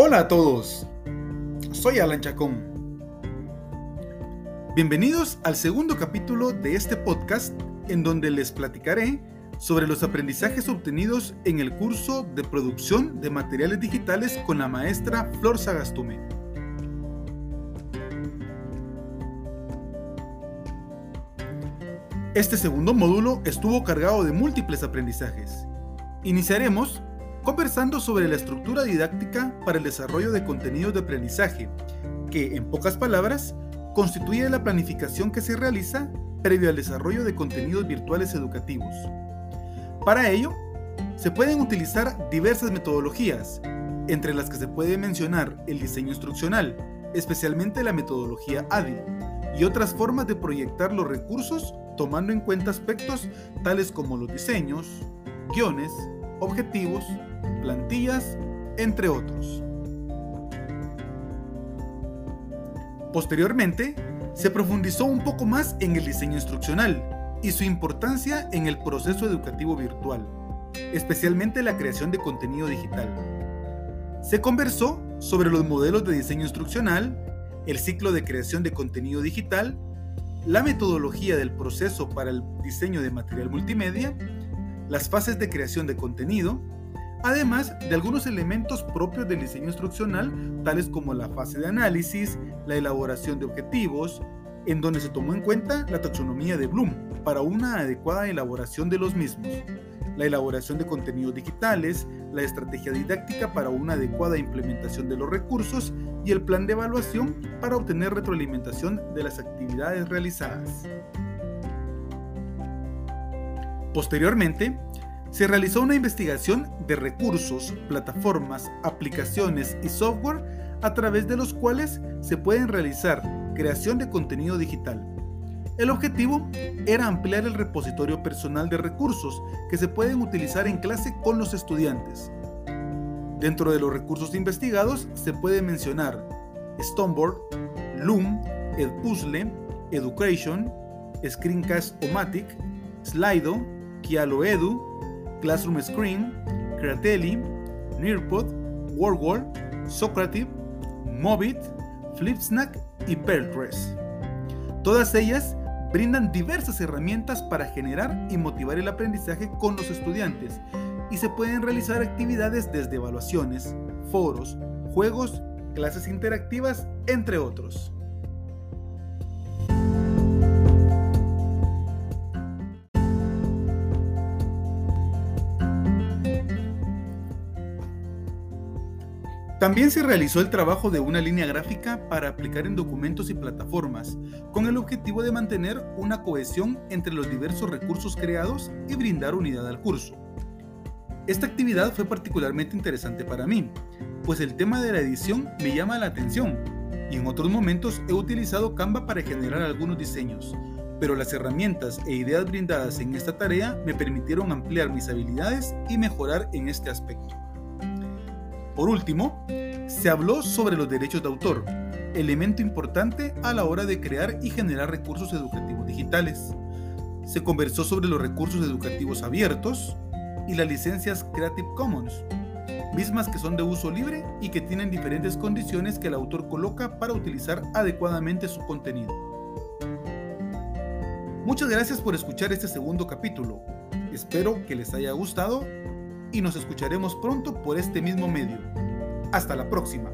Hola a todos, soy Alan Chacón. Bienvenidos al segundo capítulo de este podcast en donde les platicaré sobre los aprendizajes obtenidos en el curso de producción de materiales digitales con la maestra Flor Sagastume. Este segundo módulo estuvo cargado de múltiples aprendizajes. Iniciaremos conversando sobre la estructura didáctica para el desarrollo de contenidos de aprendizaje, que, en pocas palabras, constituye la planificación que se realiza previo al desarrollo de contenidos virtuales educativos. Para ello, se pueden utilizar diversas metodologías, entre las que se puede mencionar el diseño instruccional, especialmente la metodología ADI, y otras formas de proyectar los recursos tomando en cuenta aspectos tales como los diseños, guiones, objetivos, plantillas, entre otros. Posteriormente, se profundizó un poco más en el diseño instruccional y su importancia en el proceso educativo virtual, especialmente la creación de contenido digital. Se conversó sobre los modelos de diseño instruccional, el ciclo de creación de contenido digital, la metodología del proceso para el diseño de material multimedia, las fases de creación de contenido, además de algunos elementos propios del diseño instruccional, tales como la fase de análisis, la elaboración de objetivos, en donde se tomó en cuenta la taxonomía de Bloom para una adecuada elaboración de los mismos, la elaboración de contenidos digitales, la estrategia didáctica para una adecuada implementación de los recursos y el plan de evaluación para obtener retroalimentación de las actividades realizadas. Posteriormente, se realizó una investigación de recursos, plataformas, aplicaciones y software a través de los cuales se pueden realizar creación de contenido digital. El objetivo era ampliar el repositorio personal de recursos que se pueden utilizar en clase con los estudiantes. Dentro de los recursos investigados se puede mencionar Stoneboard, Loom, Edpuzzle, Education, Screencast-O-Matic, Slido, Kialo Edu, Classroom Screen, Createlli, Nearpod, WordWall, Socrative, Mobit, Flipsnack y Pertress. Todas ellas brindan diversas herramientas para generar y motivar el aprendizaje con los estudiantes y se pueden realizar actividades desde evaluaciones, foros, juegos, clases interactivas, entre otros. También se realizó el trabajo de una línea gráfica para aplicar en documentos y plataformas, con el objetivo de mantener una cohesión entre los diversos recursos creados y brindar unidad al curso. Esta actividad fue particularmente interesante para mí, pues el tema de la edición me llama la atención y en otros momentos he utilizado Canva para generar algunos diseños, pero las herramientas e ideas brindadas en esta tarea me permitieron ampliar mis habilidades y mejorar en este aspecto. Por último, se habló sobre los derechos de autor, elemento importante a la hora de crear y generar recursos educativos digitales. Se conversó sobre los recursos educativos abiertos y las licencias Creative Commons, mismas que son de uso libre y que tienen diferentes condiciones que el autor coloca para utilizar adecuadamente su contenido. Muchas gracias por escuchar este segundo capítulo. Espero que les haya gustado y nos escucharemos pronto por este mismo medio. Hasta la próxima.